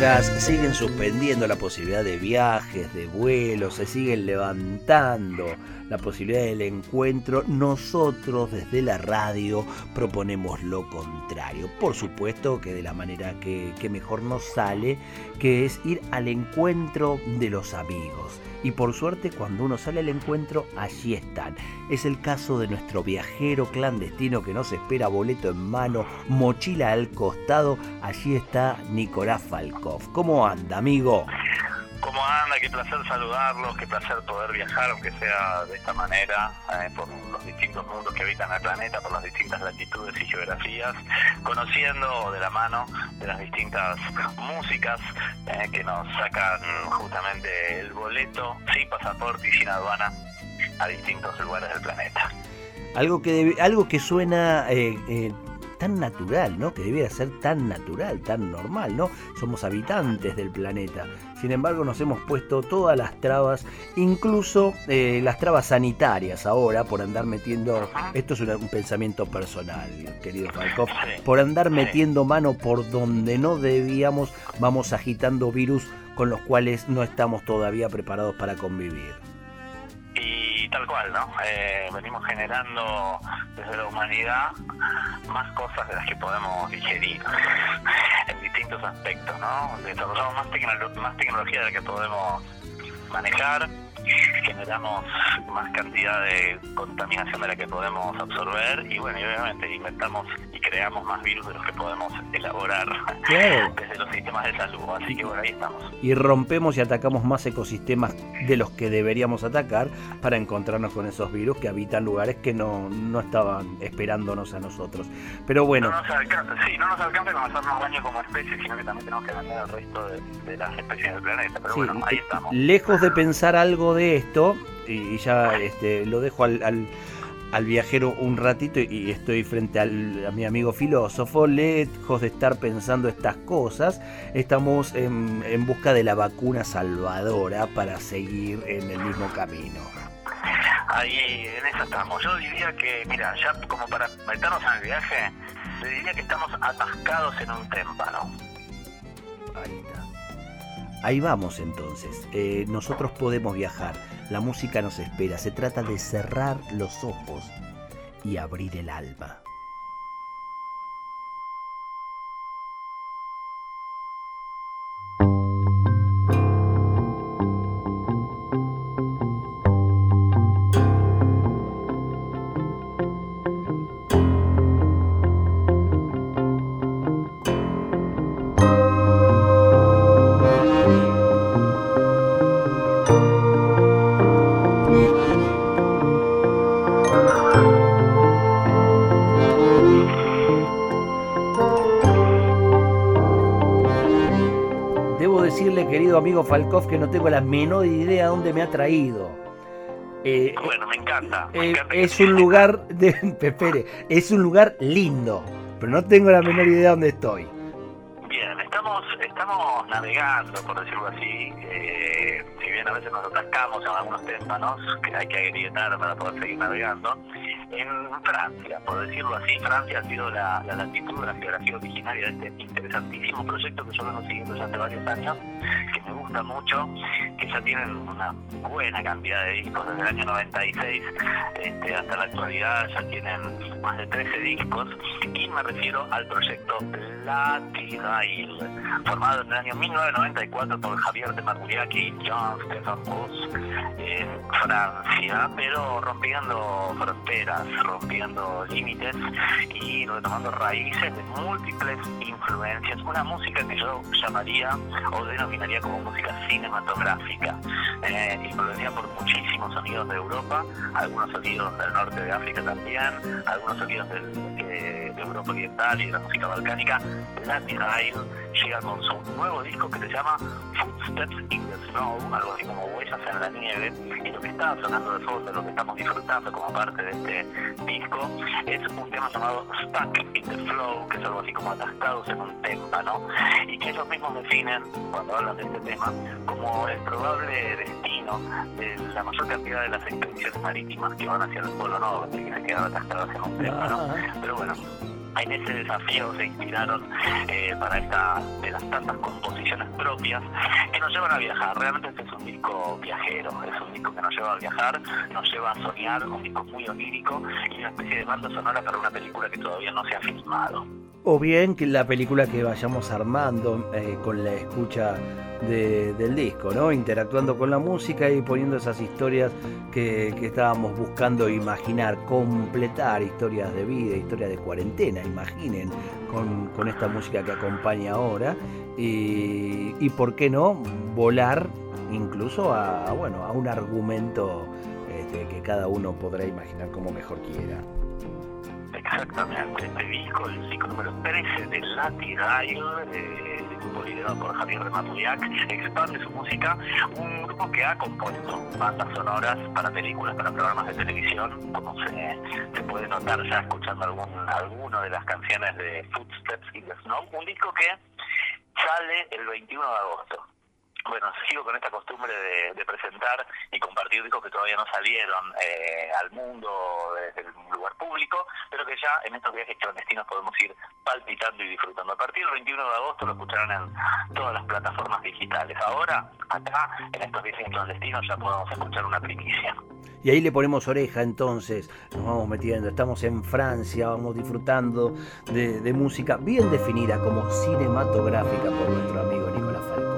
Mientras siguen suspendiendo la posibilidad de viajes, de vuelos, se siguen levantando la posibilidad del encuentro, nosotros desde la radio proponemos lo contrario. Por supuesto que de la manera que, mejor nos sale, que es ir al encuentro de los amigos. Y por suerte cuando uno sale al encuentro, allí están. Es el caso de nuestro viajero clandestino que nos espera boleto en mano, mochila al costado. Allí está Nicolás Falkov. ¿Cómo anda, amigo? ¿Cómo anda? Qué placer saludarlos, qué placer poder viajar, aunque sea de esta manera, eh, por los distintos mundos que habitan el planeta, por las distintas latitudes y geografías, conociendo de la mano de las distintas músicas eh, que nos sacan justamente el boleto sin pasaporte y sin aduana a distintos lugares del planeta. Algo que, algo que suena eh, tan natural, ¿no? Que debiera ser tan natural, tan normal, ¿no? Somos habitantes del planeta. Sin embargo, nos hemos puesto todas las trabas, incluso eh, las trabas sanitarias ahora, por andar metiendo, esto es un, pensamiento personal, querido Falkov, por andar metiendo mano por donde no debíamos, vamos agitando virus con los cuales no estamos todavía preparados para convivir tal cual, ¿no? Eh, venimos generando desde la humanidad más cosas de las que podemos digerir en distintos aspectos, ¿no? Desarrollamos más, más tecnología de la que podemos manejar generamos más cantidad de contaminación de la que podemos absorber y bueno, y obviamente inventamos y creamos más virus de los que podemos elaborar los sistemas de salud. Así que bueno, ahí estamos. Y rompemos y atacamos más ecosistemas de los que deberíamos atacar para encontrarnos con esos virus que habitan lugares que no, no estaban esperándonos a nosotros. Pero bueno. No nos alcanza, sí, no nos alcanza con hacernos daño como especie, sino que también tenemos que dañar al resto de, las especies del planeta. Pero bueno, ahí estamos. Lejos de pensar algo de esto, y, ya este, lo dejo al, al, viajero un ratito y estoy frente al, a mi amigo filósofo, lejos de estar pensando estas cosas, estamos en, en busca de la vacuna salvadora para seguir en el mismo camino. Ahí, en eso estamos. Yo diría que, mira, ya como para meternos en el viaje, le diría que estamos atascados en un témpano. Ahí está. Ahí vamos entonces. Eh, nosotros podemos viajar. La música nos espera. Se trata de cerrar los ojos y abrir el alma. Amigo Falkov que no tengo la menor idea de dónde me ha traído. Eh, bueno, me encanta. Eh, es un lugar de. Es un lugar lindo, pero no tengo la menor idea de dónde estoy. Estamos, navegando, por decirlo así. Eh, si bien a veces nos atascamos en algunos témpanos que hay que agrietar para poder seguir navegando, en Francia, por decirlo así, Francia ha sido la, la latitud, la geografía originaria de este interesantísimo proyecto que yo vengo siguiendo ya hace varios años, que me gusta mucho, que ya tienen una buena cantidad de discos desde el año 96 este, hasta la actualidad, ya tienen más de 13 discos, y me refiero al proyecto Latirail, formado en el año 1994 por Javier de Marguriaki y John Stefan Bus en Francia, pero rompiendo fronteras, rompiendo límites y retomando raíces de múltiples influencias. Una música que yo llamaría o denominaría como música cinematográfica, eh, influenciada por muchísimos sonidos de Europa, algunos sonidos del norte de África también, algunos sonidos del, de Europa Oriental y de la música balcánica, Isle llega con su nuevo disco que se llama Footsteps in the Snow, algo así como huellas en la nieve, y lo que está sonando de fondo, lo que estamos disfrutando como parte de este disco, es un tema llamado Stuck in the Flow, que es algo así como atascados en un témpano, y que ellos mismos definen, cuando hablan de este tema, como el probable destino de la mayor cantidad de las expediciones marítimas que van hacia el Polo Norte, que se quedan atascadas en un témpano. Pero bueno, en ese desafío se inspiraron eh, para esta de las tantas composiciones propias que nos llevan a viajar. Realmente este es un disco viajero, es un disco que nos lleva a viajar, nos lleva a soñar, un disco muy onírico y una especie de banda sonora para una película que todavía no se ha filmado. O bien que la película que vayamos armando eh, con la escucha del disco, ¿no? Interactuando con la música y poniendo esas historias que, estábamos buscando imaginar, completar historias de vida, historias de cuarentena, imaginen, con, esta música que acompaña ahora. Y, por qué no, volar incluso a, bueno, a un argumento este, que cada uno podrá imaginar como mejor quiera. Exactamente, este disco, el disco número 13 de Latin eh, grupo liderado por Javier Rematuliac, expande su música, un grupo que ha compuesto bandas sonoras para películas, para programas de televisión, como se, se puede notar ya escuchando algún, alguno de las canciones de Footsteps in the Snow, un disco que sale el 21 de agosto bueno, sigo con esta costumbre de, presentar y compartir discos que todavía no salieron eh, al mundo desde el lugar público, pero que ya en estos viajes clandestinos podemos ir palpitando y disfrutando. A partir del 21 de agosto lo escucharán en todas las plataformas digitales. Ahora, acá, en estos viajes clandestinos, ya podemos escuchar una primicia. Y ahí le ponemos oreja entonces, nos vamos metiendo, estamos en Francia, vamos disfrutando de, de música bien definida como cinematográfica por nuestro amigo Nicolás Falcón.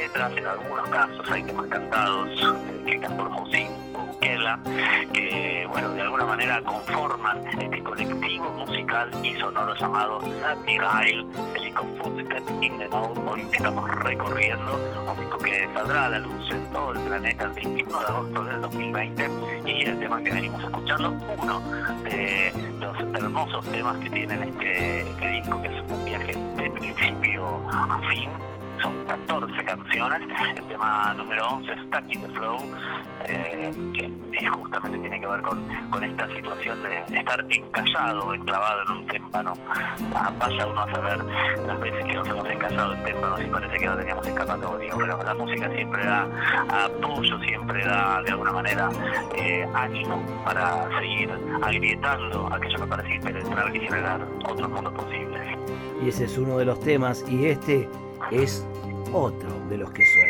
letras en algunos casos hay temas cantados escritas por José Bukela, que bueno, de alguna manera conforman este colectivo musical y sonoro llamado Nightingale, el disco Footsteps in the Hoy estamos recorriendo un disco que saldrá a la luz en todo el planeta el 21 de agosto del 2020 y el tema que venimos escuchando, uno de los hermosos temas que tienen este, este disco, que es un viaje de principio a fin son 14 canciones. El tema número 11 es Stuck in the Flow, eh, que justamente tiene que ver con, con esta situación de estar encallado, enclavado en un témpano. Ah, vaya uno a saber las veces que nos hemos encallado en témpanos y parece que no teníamos escapatoria. Pero la música siempre da apoyo, siempre da de alguna manera eh, ánimo para seguir agrietando aquello que parece impenetrar y generar otros mundos posibles. Y ese es uno de los temas, y este es otro de los que suena.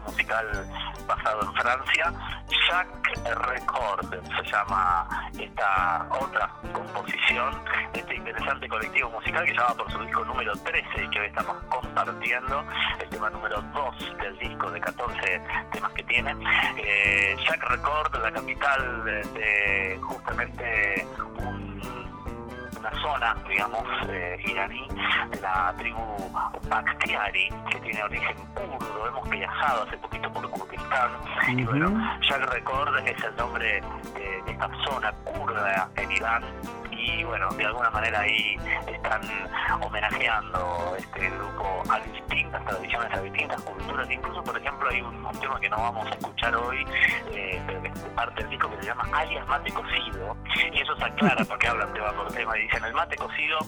Musical basado en Francia. Jacques Record se llama esta otra composición, este interesante colectivo musical que llama por su disco número 13 y que hoy estamos compartiendo, el tema número 2 del disco de 14 temas que tiene. Eh, Jacques Record, la capital de justamente una zona, digamos, eh, iraní, de la tribu Bakhtiari, que tiene origen kurdo. Hemos viajado hace poquito por Kurdistán. Y bueno, Jack Record es el nombre de, esta zona kurda en Irán y bueno, de alguna manera ahí están homenajeando este grupo a distintas tradiciones, a distintas culturas. Incluso, por ejemplo, hay un, tema que no vamos a escuchar hoy, eh, pero que es parte del disco que se llama alias mate cocido, y eso se aclara porque hablan tema por tema y dicen el mate cocido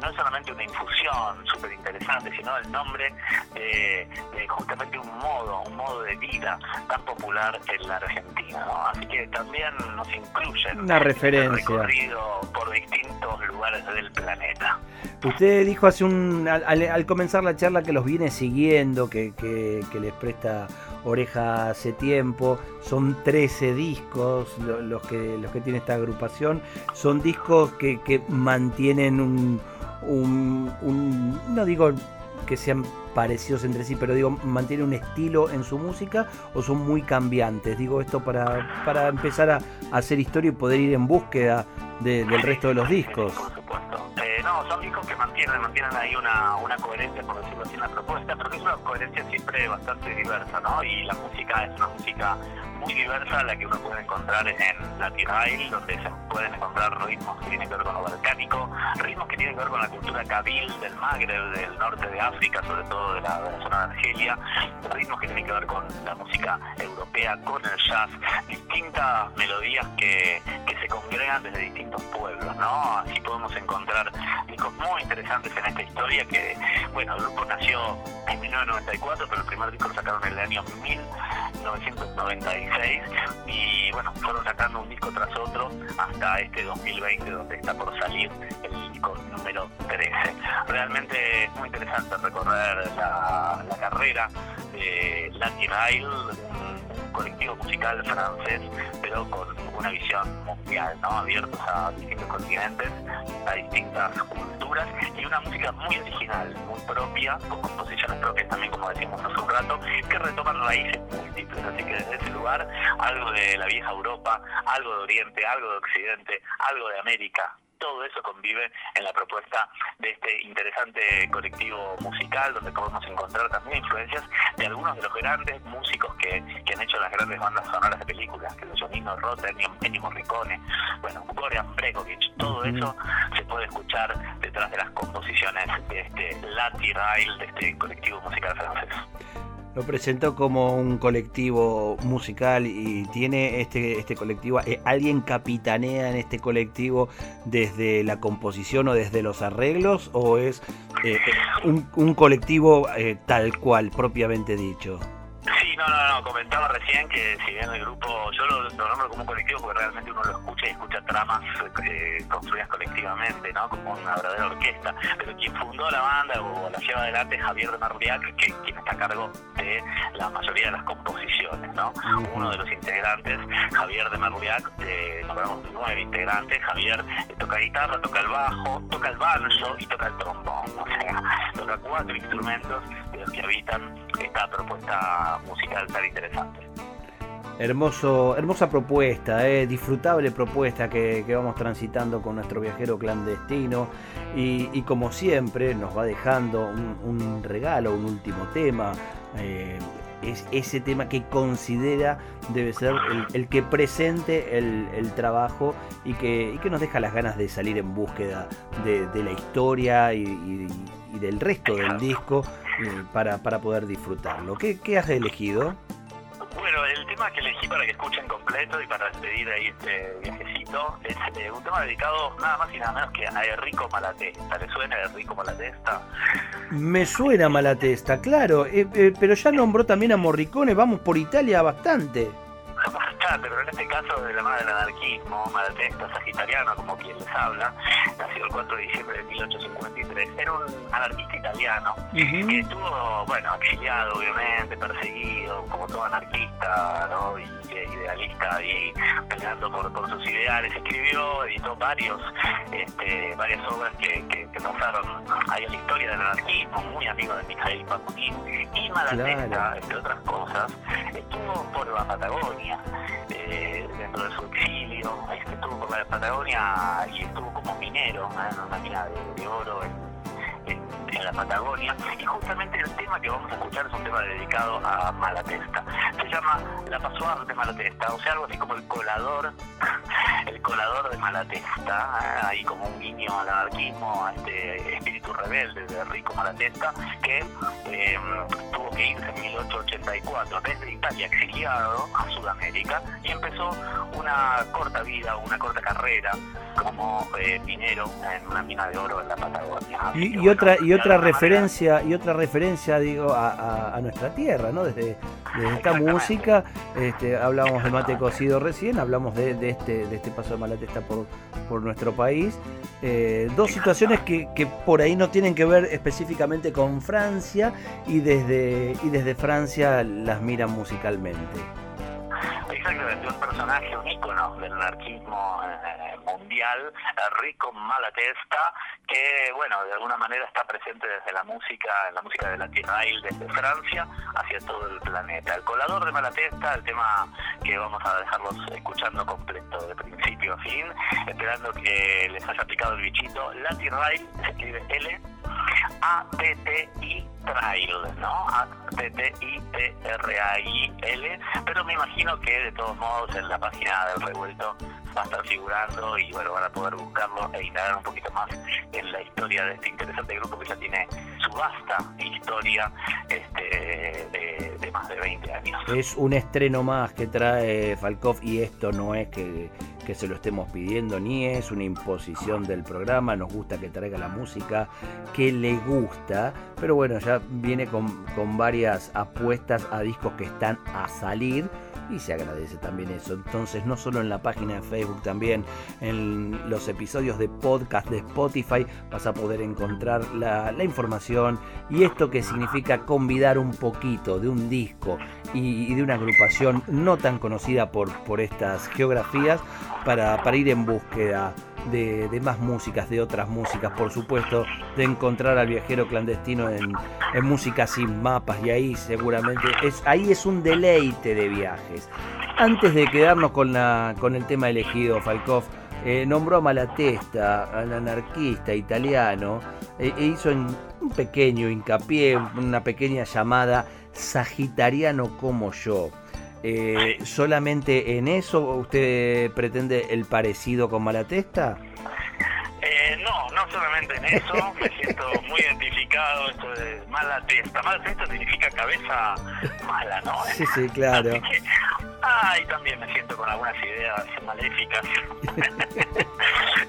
no es solamente una infusión súper interesante, sino el nombre de, justamente un modo, un modo de vida tan popular en la Argentina. Así que también nos incluyen una referencia. recorrido por distintos lugares del planeta. Usted dijo hace un al, comenzar la charla que los viene siguiendo, que, que, les presta oreja hace tiempo. Son 13 discos los que, los que tiene esta agrupación. Son discos que, que mantienen un, un, un, no digo que sean parecidos entre sí, pero digo, mantienen un estilo en su música o son muy cambiantes. Digo esto para, para empezar a, hacer historia y poder ir en búsqueda del resto de los discos. Eh, no, son discos que mantienen, mantienen ahí una, una coherencia, por decirlo así, en la propuesta, pero es una coherencia siempre bastante diversa, ¿no? Y la música es una música muy diversa la que uno puede encontrar en la Isle, donde se pueden encontrar ritmos que tienen que ver con lo balcánico, ritmos que tienen que ver con la cultura kabil del Magreb, del norte de África, sobre todo de la, zona de Argelia, ritmos que tienen que ver con la música europea, con el jazz, distintas melodías que, que se congregan desde distintos pueblos, ¿no? Así podemos encontrar discos muy interesantes en esta historia que, bueno, el grupo nació en 1994, pero el primer disco lo sacaron en el año 1996 y bueno, fueron sacando un disco tras otro hasta este 2020 donde está por salir el disco número 13. Realmente es muy interesante recorrer la, carrera de Latin Isle, un colectivo musical francés, pero con una visión mundial, ¿no? abiertos a distintos continentes, a distintas culturas y una música muy original, muy propia, con composiciones propias también, como decimos hace un rato, que retoman raíces múltiples. Así que desde ese lugar, algo de la vieja Europa, algo de Oriente, algo de Occidente, algo de América, todo eso convive en la propuesta de este interesante colectivo musical, donde podemos encontrar también influencias de algunos de los grandes músicos que, han hecho las grandes bandas sonoras de películas, que son Nino Rota, Ennio Morricone, bueno, Goran Bregovic, todo eso se puede escuchar detrás de las composiciones de este Latin Rail, de este colectivo musical francés. Lo presentó como un colectivo musical y tiene este, este colectivo, eh, ¿alguien capitanea en este colectivo desde la composición o desde los arreglos o es eh, un, un, colectivo eh, tal cual, propiamente dicho? No, no, no, comentaba recién que si bien el grupo, yo lo, nombro como un colectivo porque realmente uno lo escucha y escucha tramas eh, construidas colectivamente, ¿no? Como una verdadera orquesta. Pero quien fundó la banda o la lleva adelante es Javier de Marliac, que quien está a cargo de la mayoría de las composiciones, ¿no? Uno de los integrantes, Javier de Marliac, eh, nombramos nueve integrantes, Javier eh, toca guitarra, toca el bajo, toca el banjo y toca el trombón, o sea, toca cuatro instrumentos de los que habitan esta propuesta musical tan interesante. Hermoso, hermosa propuesta, eh, disfrutable propuesta que, vamos transitando con nuestro viajero clandestino. Y, como siempre nos va dejando un, regalo, un último tema, eh, es ese tema que considera debe ser el, que presente el, trabajo y que, que, nos deja las ganas de salir en búsqueda de, la historia y, del resto del disco para, para poder disfrutarlo. ¿Qué, ¿Qué has elegido? Bueno, el tema que elegí para que escuchen completo y para despedir ahí este viajecito es eh, un tema dedicado nada más y nada menos que a Enrico Malatesta. ¿Le suena Enrico Malatesta? Me suena Malatesta, claro, eh, pero ya nombró también a Morricone, vamos por Italia bastante. Pero en este caso de la mano del anarquismo, malatesta, sagitariano, como quien les habla, nació el 4 de diciembre de 1853, era un anarquista italiano que estuvo, bueno, exiliado obviamente, perseguido, como todo anarquista, ¿no? Y, idealista ahí peleando por, por, sus ideales, escribió, editó varios, este, varias obras que, que, pasaron ahí en la historia del anarquismo, muy amigo de Mikhail Bakunin, y Malatesta, entre otras cosas, estuvo por la Patagonia, eh, dentro de su exilio, estuvo por la Patagonia y estuvo como minero en una mina de, oro en, la Patagonia y justamente el tema que vamos a escuchar es un tema dedicado a Malatesta. Se llama La Pasuar de Malatesta, o sea, algo así como el colador, el colador de Malatesta, ¿eh? ahí como un guiño al anarquismo, a este espíritu rebelde de Rico Malatesta, que eh, tuvo que irse en 1884 desde Italia exiliado a Sudamérica y empezó una corta vida, una corta carrera como eh, minero en una mina de oro en la Patagonia. Y, otra y otra referencia y otra referencia digo a, nuestra tierra, ¿no? Desde, esta música, este, hablamos de mate cocido recién, hablamos de, este de este de Malatesta por por nuestro país. Eh, dos situaciones que, que, por ahí no tienen que ver específicamente con Francia y desde, y desde Francia las miran musicalmente. Exactamente, un personaje, un ícono del anarquismo eh, mundial, Rico Malatesta, que, bueno, de alguna manera está presente desde la música, en la música de la Tierrail desde Francia hacia todo el planeta. El colador de Malatesta, el tema que vamos a dejarlos escuchando completo de principio a fin, esperando que les haya picado el bichito. La Rail se escribe L a-T-T-I Trail, ¿no? A-T-T-I-T-R-A-I-L, pero me imagino que de todos modos en la página del revuelto va a estar figurando y bueno, van a poder buscarlo e indagar un poquito más en la historia de este interesante grupo que ya tiene su vasta historia este, de, de más de 20 años. Es un estreno más que trae Falkov y esto no es que que se lo estemos pidiendo, ni es una imposición del programa, nos gusta que traiga la música que le gusta, pero bueno, ya viene con, con varias apuestas a discos que están a salir y se agradece también eso. Entonces, no solo en la página de Facebook, también en los episodios de podcast de Spotify vas a poder encontrar la, información y esto que significa convidar un poquito de un disco y, de una agrupación no tan conocida por, por estas geografías para, para ir en búsqueda de, más músicas, de otras músicas, por supuesto, de encontrar al viajero clandestino en, música sin mapas y ahí seguramente es, ahí es un deleite de viajes. Antes de quedarnos con, la, con el tema elegido, Falkov eh, nombró a Malatesta, al anarquista italiano, e, e hizo un pequeño hincapié, una pequeña llamada Sagitariano como yo. Eh, ¿Solamente en eso usted pretende el parecido con Malatesta? Eh, no, no solamente en eso, me siento muy identificado, esto de mala testa. Mala testa significa cabeza mala, ¿no? Sí, sí, claro. ah, y también me siento con algunas ideas maléficas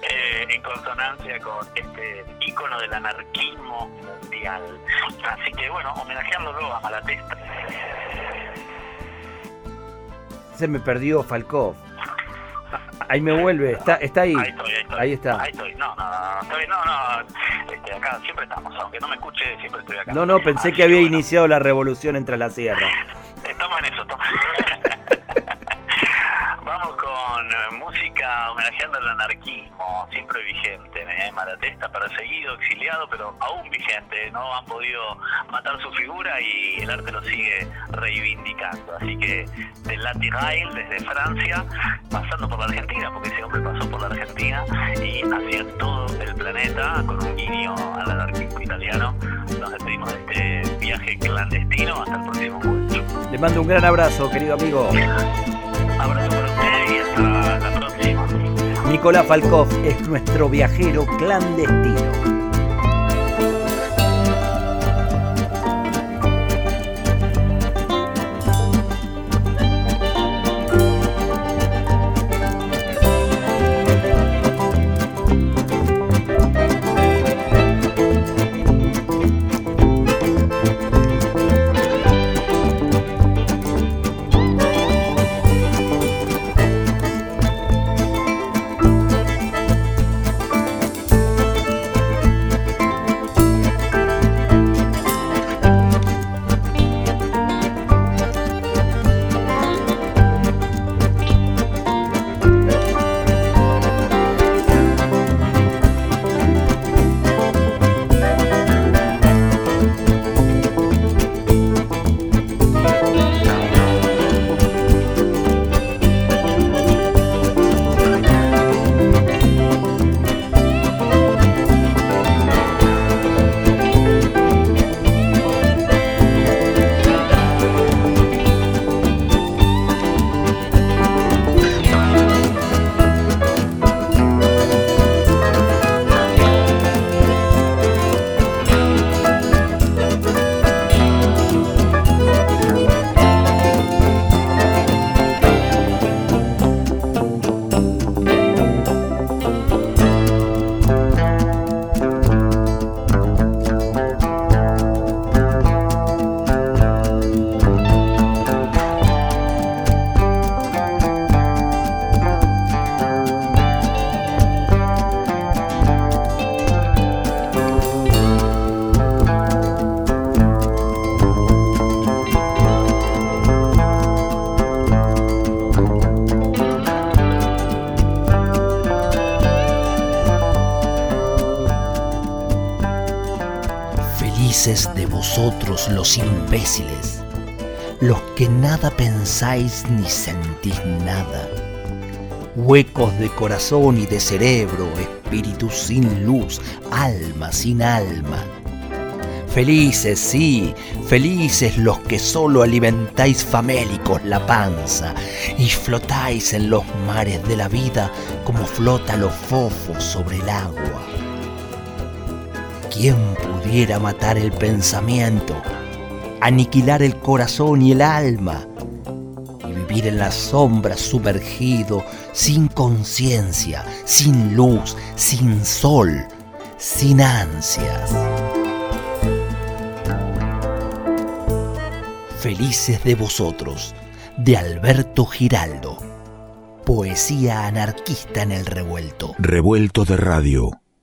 eh, en consonancia con este ícono del anarquismo mundial. Así que bueno, homenajeándolo a Malatesta se me perdió Falkov. Ahí me vuelve, está, está ahí. Ahí estoy, ahí Ahí está. Ahí estoy, no, no, no, estoy, no, no, este, acá siempre estamos, aunque no me escuche, siempre estoy acá. No, no, pensé que había iniciado la revolución entre la sierra. Estamos en eso, estamos. Vamos homenajeando al anarquismo, siempre vigente. ¿eh? Malatesta perseguido, exiliado, pero aún vigente. No han podido matar su figura y el arte lo sigue reivindicando. Así que del Rail desde Francia, pasando por la Argentina, porque ese hombre pasó por la Argentina y hacia todo el planeta con un guiño al anarquismo italiano. Nos despedimos de este viaje clandestino. Hasta el próximo encuentro. Le mando un gran abrazo, querido amigo. Abrazo Nicolás Falkov es nuestro viajero clandestino. De vosotros los imbéciles, los que nada pensáis ni sentís nada. Huecos de corazón y de cerebro, espíritu sin luz, alma sin alma. Felices, sí, felices los que solo alimentáis famélicos la panza y flotáis en los mares de la vida como flota los fofos sobre el agua. ¿Quién pudiera matar el pensamiento, aniquilar el corazón y el alma y vivir en las sombras sumergido, sin conciencia, sin luz, sin sol, sin ansias? Felices de vosotros, de Alberto Giraldo. Poesía anarquista en el revuelto. Revuelto de radio.